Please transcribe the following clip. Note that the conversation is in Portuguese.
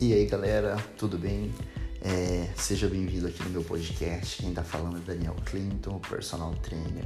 E aí galera, tudo bem? É, seja bem-vindo aqui no meu podcast. Quem está falando é Daniel Clinton, personal trainer.